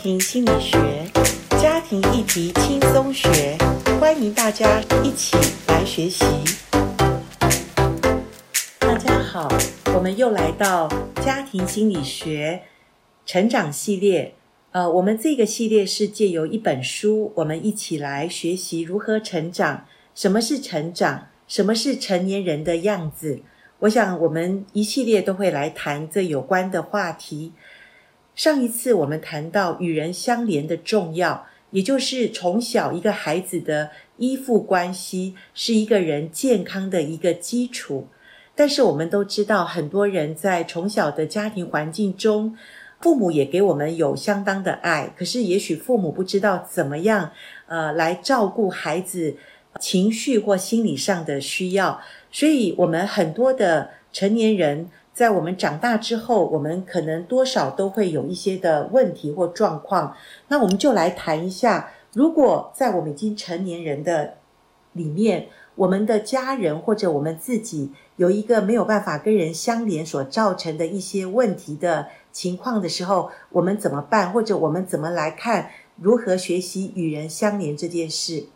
庭心理学，家庭议题轻松学，欢迎大家一起来学习。大家好，我们又来到家庭心理学成长系列。呃，我们这个系列是借由一本书，我们一起来学习如何成长。什么是成长？什么是成年人的样子？我想，我们一系列都会来谈这有关的话题。上一次我们谈到与人相连的重要，也就是从小一个孩子的依附关系是一个人健康的一个基础。但是我们都知道，很多人在从小的家庭环境中，父母也给我们有相当的爱，可是也许父母不知道怎么样，呃，来照顾孩子情绪或心理上的需要，所以我们很多的成年人。在我们长大之后，我们可能多少都会有一些的问题或状况。那我们就来谈一下，如果在我们已经成年人的里面，我们的家人或者我们自己有一个没有办法跟人相连所造成的一些问题的情况的时候，我们怎么办？或者我们怎么来看如何学习与人相连这件事？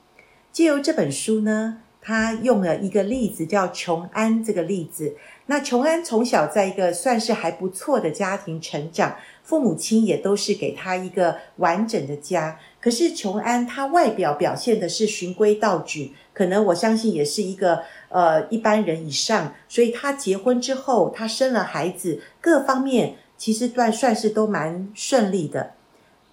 借由这本书呢，他用了一个例子，叫琼安这个例子。那琼安从小在一个算是还不错的家庭成长，父母亲也都是给他一个完整的家。可是琼安他外表表现的是循规蹈矩，可能我相信也是一个呃一般人以上。所以他结婚之后，他生了孩子，各方面其实算算是都蛮顺利的。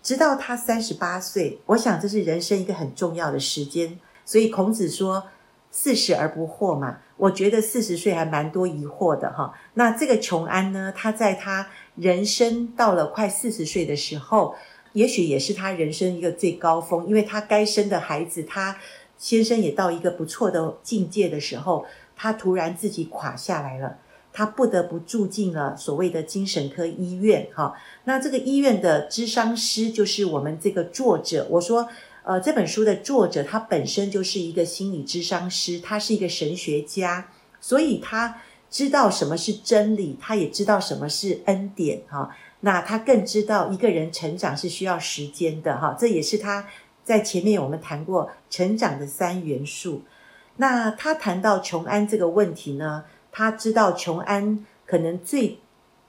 直到他三十八岁，我想这是人生一个很重要的时间。所以孔子说。四十而不惑嘛，我觉得四十岁还蛮多疑惑的哈。那这个琼安呢，他在他人生到了快四十岁的时候，也许也是他人生一个最高峰，因为他该生的孩子，他先生也到一个不错的境界的时候，他突然自己垮下来了，他不得不住进了所谓的精神科医院哈。那这个医院的咨商师就是我们这个作者，我说。呃，这本书的作者他本身就是一个心理咨商师，他是一个神学家，所以他知道什么是真理，他也知道什么是恩典哈。那他更知道一个人成长是需要时间的哈，这也是他在前面我们谈过成长的三元素。那他谈到琼安这个问题呢，他知道琼安可能最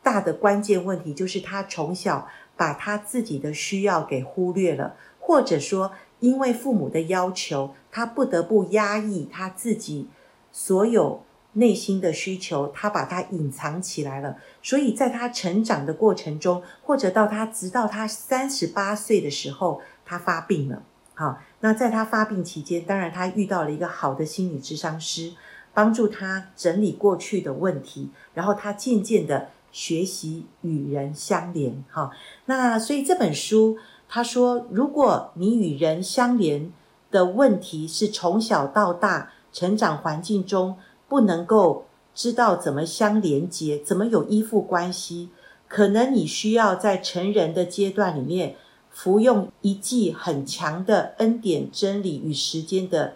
大的关键问题就是他从小把他自己的需要给忽略了。或者说，因为父母的要求，他不得不压抑他自己所有内心的需求，他把它隐藏起来了。所以在他成长的过程中，或者到他直到他三十八岁的时候，他发病了。好，那在他发病期间，当然他遇到了一个好的心理咨商师，帮助他整理过去的问题，然后他渐渐的学习与人相连。好，那所以这本书。他说：“如果你与人相连的问题是从小到大成长环境中不能够知道怎么相连接，怎么有依附关系，可能你需要在成人的阶段里面服用一剂很强的恩典真理与时间的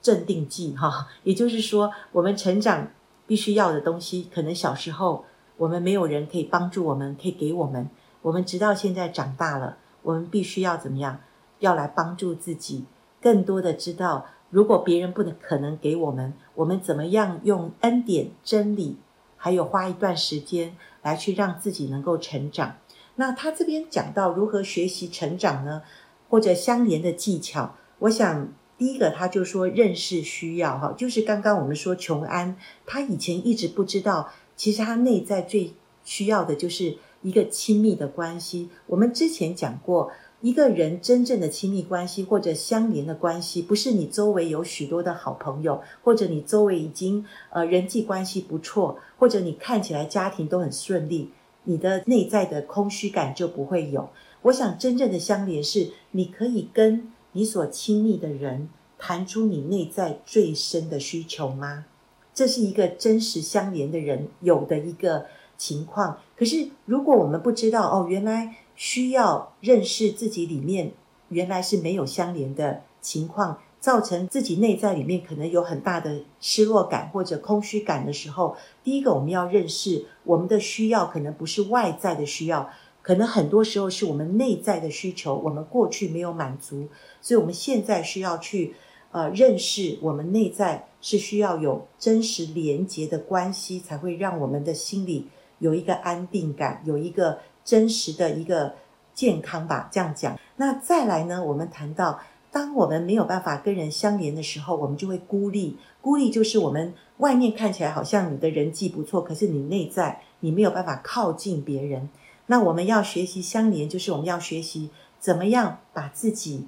镇定剂。哈，也就是说，我们成长必须要的东西，可能小时候我们没有人可以帮助我们，可以给我们，我们直到现在长大了。”我们必须要怎么样？要来帮助自己，更多的知道，如果别人不能可能给我们，我们怎么样用恩典、真理，还有花一段时间来去让自己能够成长。那他这边讲到如何学习成长呢？或者相连的技巧，我想第一个他就说认识需要哈，就是刚刚我们说琼安，他以前一直不知道，其实他内在最需要的就是。一个亲密的关系，我们之前讲过，一个人真正的亲密关系或者相连的关系，不是你周围有许多的好朋友，或者你周围已经呃人际关系不错，或者你看起来家庭都很顺利，你的内在的空虚感就不会有。我想真正的相连是，你可以跟你所亲密的人谈出你内在最深的需求吗？这是一个真实相连的人有的一个。情况，可是如果我们不知道哦，原来需要认识自己里面原来是没有相连的情况，造成自己内在里面可能有很大的失落感或者空虚感的时候，第一个我们要认识我们的需要可能不是外在的需要，可能很多时候是我们内在的需求，我们过去没有满足，所以我们现在需要去呃认识我们内在是需要有真实连结的关系，才会让我们的心里有一个安定感，有一个真实的一个健康吧。这样讲，那再来呢，我们谈到。当我们没有办法跟人相连的时候，我们就会孤立。孤立就是我们外面看起来好像你的人际不错，可是你内在你没有办法靠近别人。那我们要学习相连，就是我们要学习怎么样把自己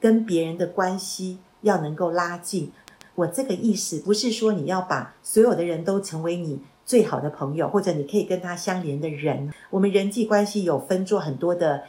跟别人的关系要能够拉近。我这个意思不是说你要把所有的人都成为你最好的朋友，或者你可以跟他相连的人。我们人际关系有分做很多的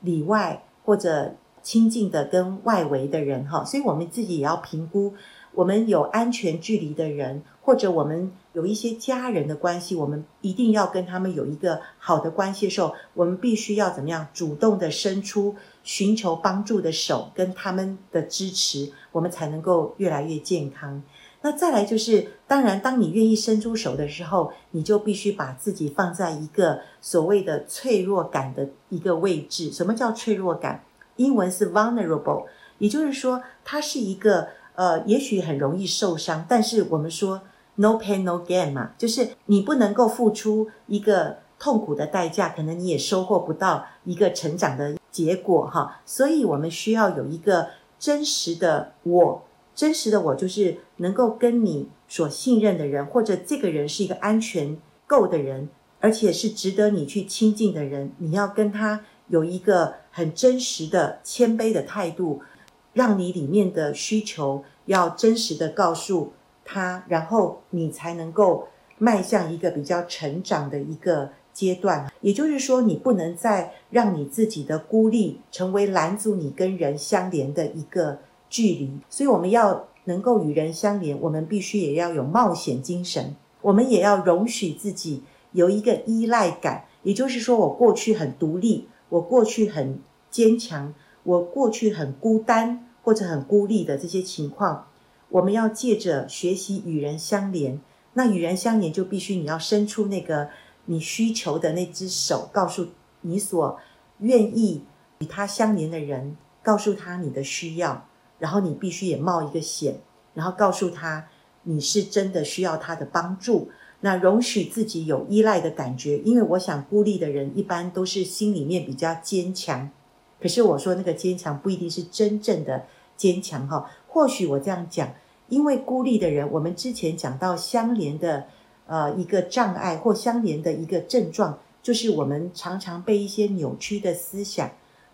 里外或者。亲近的跟外围的人哈，所以我们自己也要评估，我们有安全距离的人，或者我们有一些家人的关系，我们一定要跟他们有一个好的关系的时候，我们必须要怎么样主动的伸出寻求帮助的手，跟他们的支持，我们才能够越来越健康。那再来就是，当然，当你愿意伸出手的时候，你就必须把自己放在一个所谓的脆弱感的一个位置。什么叫脆弱感？英文是 vulnerable，也就是说，它是一个呃，也许很容易受伤，但是我们说 no pain no gain 嘛，就是你不能够付出一个痛苦的代价，可能你也收获不到一个成长的结果哈。所以我们需要有一个真实的我，真实的我就是能够跟你所信任的人，或者这个人是一个安全够的人，而且是值得你去亲近的人，你要跟他。有一个很真实的谦卑的态度，让你里面的需求要真实的告诉他，然后你才能够迈向一个比较成长的一个阶段。也就是说，你不能再让你自己的孤立成为拦阻你跟人相连的一个距离。所以，我们要能够与人相连，我们必须也要有冒险精神，我们也要容许自己有一个依赖感。也就是说，我过去很独立。我过去很坚强，我过去很孤单或者很孤立的这些情况，我们要借着学习与人相连。那与人相连就必须你要伸出那个你需求的那只手，告诉你所愿意与他相连的人，告诉他你的需要，然后你必须也冒一个险，然后告诉他你是真的需要他的帮助。那容许自己有依赖的感觉，因为我想孤立的人一般都是心里面比较坚强。可是我说那个坚强不一定是真正的坚强哈。或许我这样讲，因为孤立的人，我们之前讲到相连的呃一个障碍或相连的一个症状，就是我们常常被一些扭曲的思想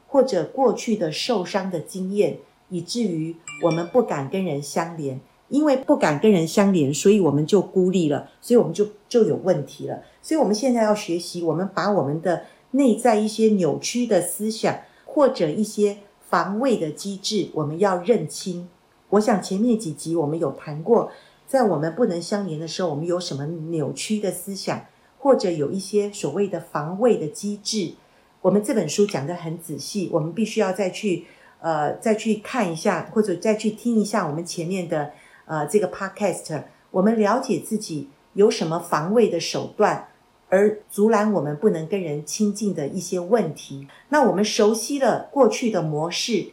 或者过去的受伤的经验，以至于我们不敢跟人相连。因为不敢跟人相连，所以我们就孤立了，所以我们就就有问题了。所以我们现在要学习，我们把我们的内在一些扭曲的思想或者一些防卫的机制，我们要认清。我想前面几集我们有谈过，在我们不能相连的时候，我们有什么扭曲的思想，或者有一些所谓的防卫的机制。我们这本书讲得很仔细，我们必须要再去呃再去看一下，或者再去听一下我们前面的。呃，这个 podcast，我们了解自己有什么防卫的手段，而阻拦我们不能跟人亲近的一些问题。那我们熟悉了过去的模式，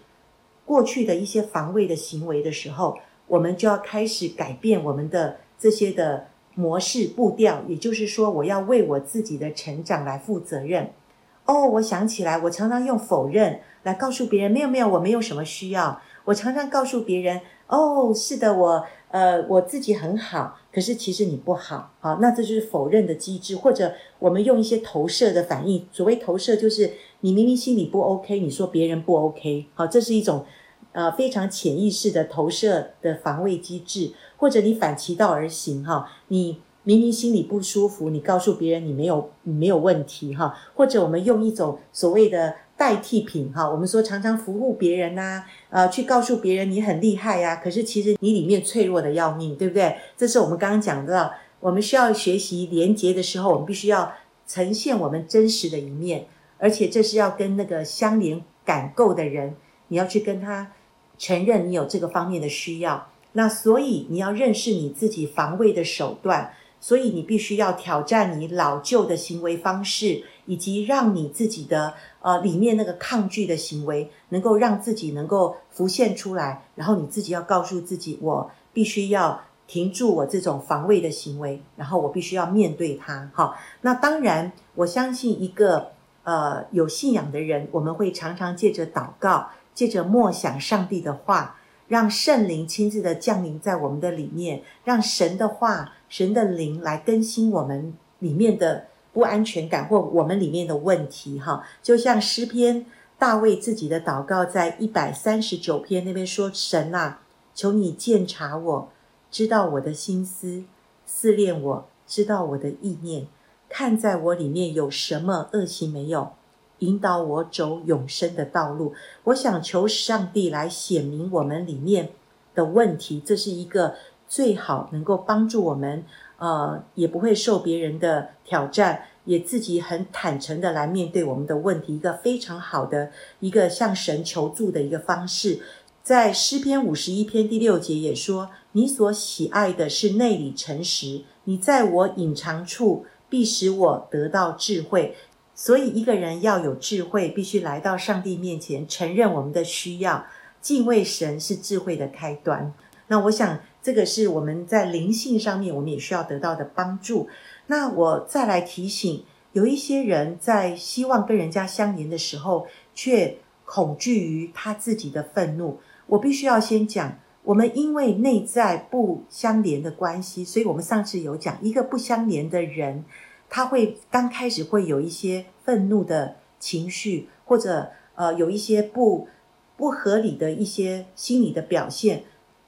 过去的一些防卫的行为的时候，我们就要开始改变我们的这些的模式步调。也就是说，我要为我自己的成长来负责任。哦，我想起来，我常常用否认来告诉别人，没有没有，我没有什么需要。我常常告诉别人。哦，是的，我呃我自己很好，可是其实你不好，好，那这就是否认的机制，或者我们用一些投射的反应。所谓投射，就是你明明心里不 OK，你说别人不 OK，好，这是一种呃非常潜意识的投射的防卫机制，或者你反其道而行，哈，你明明心里不舒服，你告诉别人你没有你没有问题，哈，或者我们用一种所谓的。代替品哈，我们说常常服务别人呐，呃，去告诉别人你很厉害呀，可是其实你里面脆弱的要命，对不对？这是我们刚刚讲到，我们需要学习连接的时候，我们必须要呈现我们真实的一面，而且这是要跟那个相连感够的人，你要去跟他承认你有这个方面的需要。那所以你要认识你自己防卫的手段，所以你必须要挑战你老旧的行为方式，以及让你自己的呃里面那个抗拒的行为，能够让自己能够浮现出来。然后你自己要告诉自己，我必须要停住我这种防卫的行为，然后我必须要面对它。好，那当然，我相信一个呃有信仰的人，我们会常常借着祷告，借着默想上帝的话。让圣灵亲自的降临在我们的里面，让神的话、神的灵来更新我们里面的不安全感或我们里面的问题。哈，就像诗篇大卫自己的祷告，在一百三十九篇那边说：“神啊，求你鉴察我，知道我的心思，思念我，知道我的意念，看在我里面有什么恶行没有。”引导我走永生的道路。我想求上帝来显明我们里面的问题，这是一个最好能够帮助我们，呃，也不会受别人的挑战，也自己很坦诚的来面对我们的问题，一个非常好的一个向神求助的一个方式。在诗篇五十一篇第六节也说：“你所喜爱的是内里诚实，你在我隐藏处必使我得到智慧。”所以，一个人要有智慧，必须来到上帝面前，承认我们的需要。敬畏神是智慧的开端。那我想，这个是我们在灵性上面，我们也需要得到的帮助。那我再来提醒，有一些人在希望跟人家相连的时候，却恐惧于他自己的愤怒。我必须要先讲，我们因为内在不相连的关系，所以我们上次有讲，一个不相连的人。他会刚开始会有一些愤怒的情绪，或者呃有一些不不合理的一些心理的表现。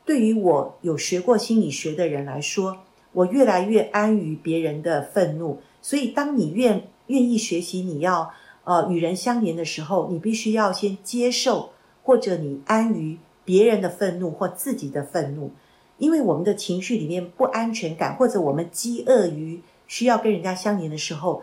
对于我有学过心理学的人来说，我越来越安于别人的愤怒。所以，当你愿愿意学习，你要呃与人相连的时候，你必须要先接受，或者你安于别人的愤怒或自己的愤怒，因为我们的情绪里面不安全感，或者我们饥饿于。需要跟人家相连的时候，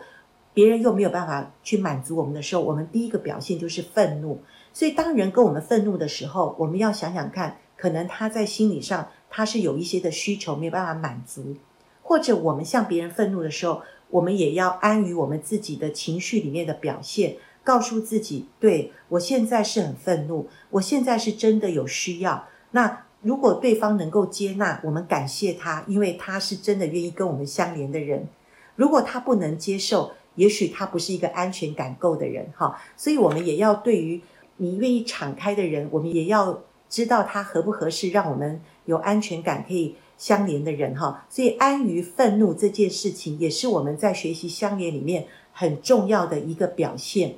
别人又没有办法去满足我们的时候，我们第一个表现就是愤怒。所以，当人跟我们愤怒的时候，我们要想想看，可能他在心理上他是有一些的需求没有办法满足，或者我们向别人愤怒的时候，我们也要安于我们自己的情绪里面的表现，告诉自己：对，我现在是很愤怒，我现在是真的有需要。那。如果对方能够接纳，我们感谢他，因为他是真的愿意跟我们相连的人。如果他不能接受，也许他不是一个安全感够的人，哈。所以，我们也要对于你愿意敞开的人，我们也要知道他合不合适，让我们有安全感可以相连的人，哈。所以，安于愤怒这件事情，也是我们在学习相连里面很重要的一个表现。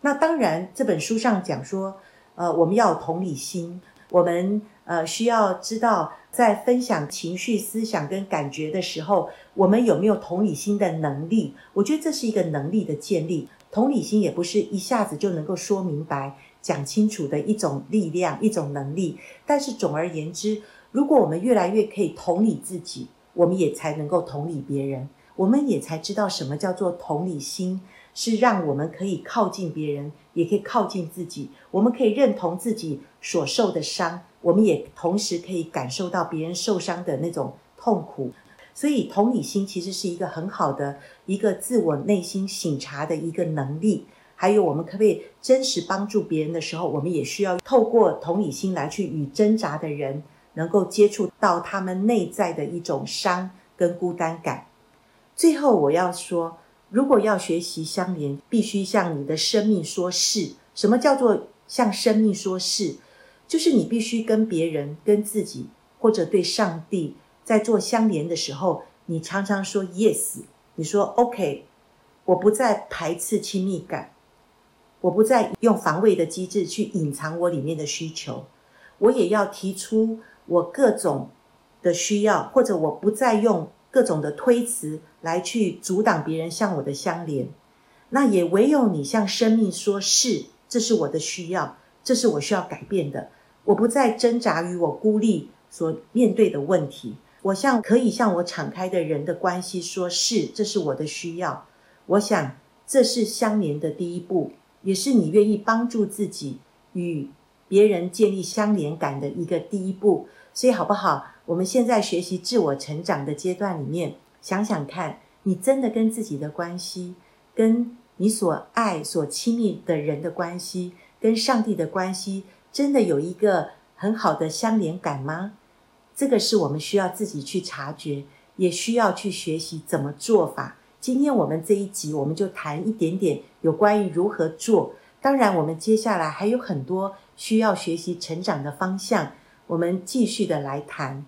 那当然，这本书上讲说，呃，我们要有同理心，我们。呃，需要知道在分享情绪、思想跟感觉的时候，我们有没有同理心的能力？我觉得这是一个能力的建立。同理心也不是一下子就能够说明白、讲清楚的一种力量、一种能力。但是总而言之，如果我们越来越可以同理自己，我们也才能够同理别人，我们也才知道什么叫做同理心，是让我们可以靠近别人，也可以靠近自己。我们可以认同自己所受的伤。我们也同时可以感受到别人受伤的那种痛苦，所以同理心其实是一个很好的一个自我内心醒察的一个能力。还有，我们可不可以真实帮助别人的时候，我们也需要透过同理心来去与挣扎的人能够接触到他们内在的一种伤跟孤单感。最后，我要说，如果要学习相连，必须向你的生命说是。什么叫做向生命说是？就是你必须跟别人、跟自己或者对上帝在做相连的时候，你常常说 yes，你说 OK，我不再排斥亲密感，我不再用防卫的机制去隐藏我里面的需求，我也要提出我各种的需要，或者我不再用各种的推辞来去阻挡别人向我的相连。那也唯有你向生命说是，这是我的需要，这是我需要改变的。我不再挣扎于我孤立所面对的问题，我向可以向我敞开的人的关系说是，这是我的需要。我想这是相连的第一步，也是你愿意帮助自己与别人建立相连感的一个第一步。所以好不好？我们现在学习自我成长的阶段里面，想想看，你真的跟自己的关系，跟你所爱、所亲密的人的关系，跟上帝的关系，真的有一个很好的相连感吗？这个是我们需要自己去察觉，也需要去学习怎么做法。今天我们这一集，我们就谈一点点有关于如何做。当然，我们接下来还有很多需要学习成长的方向，我们继续的来谈。